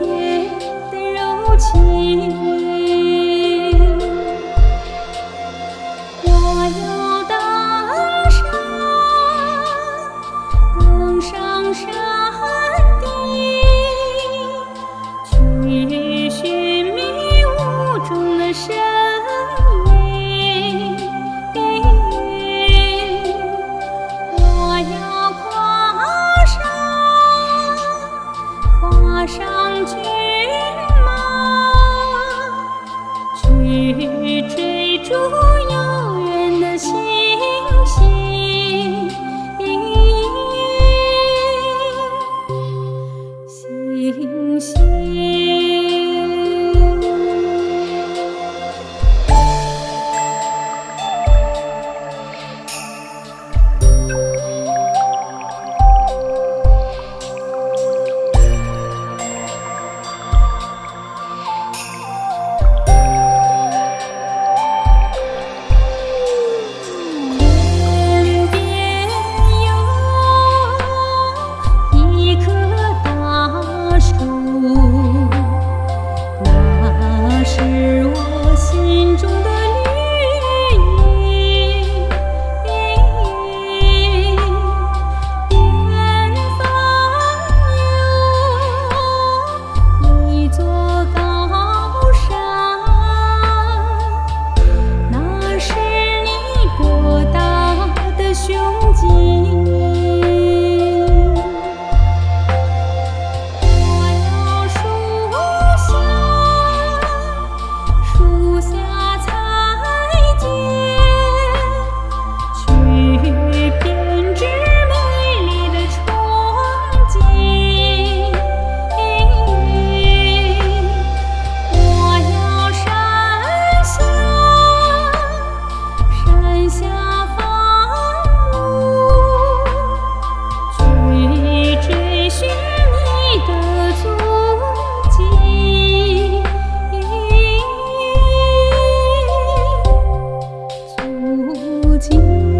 yeah. 祝。you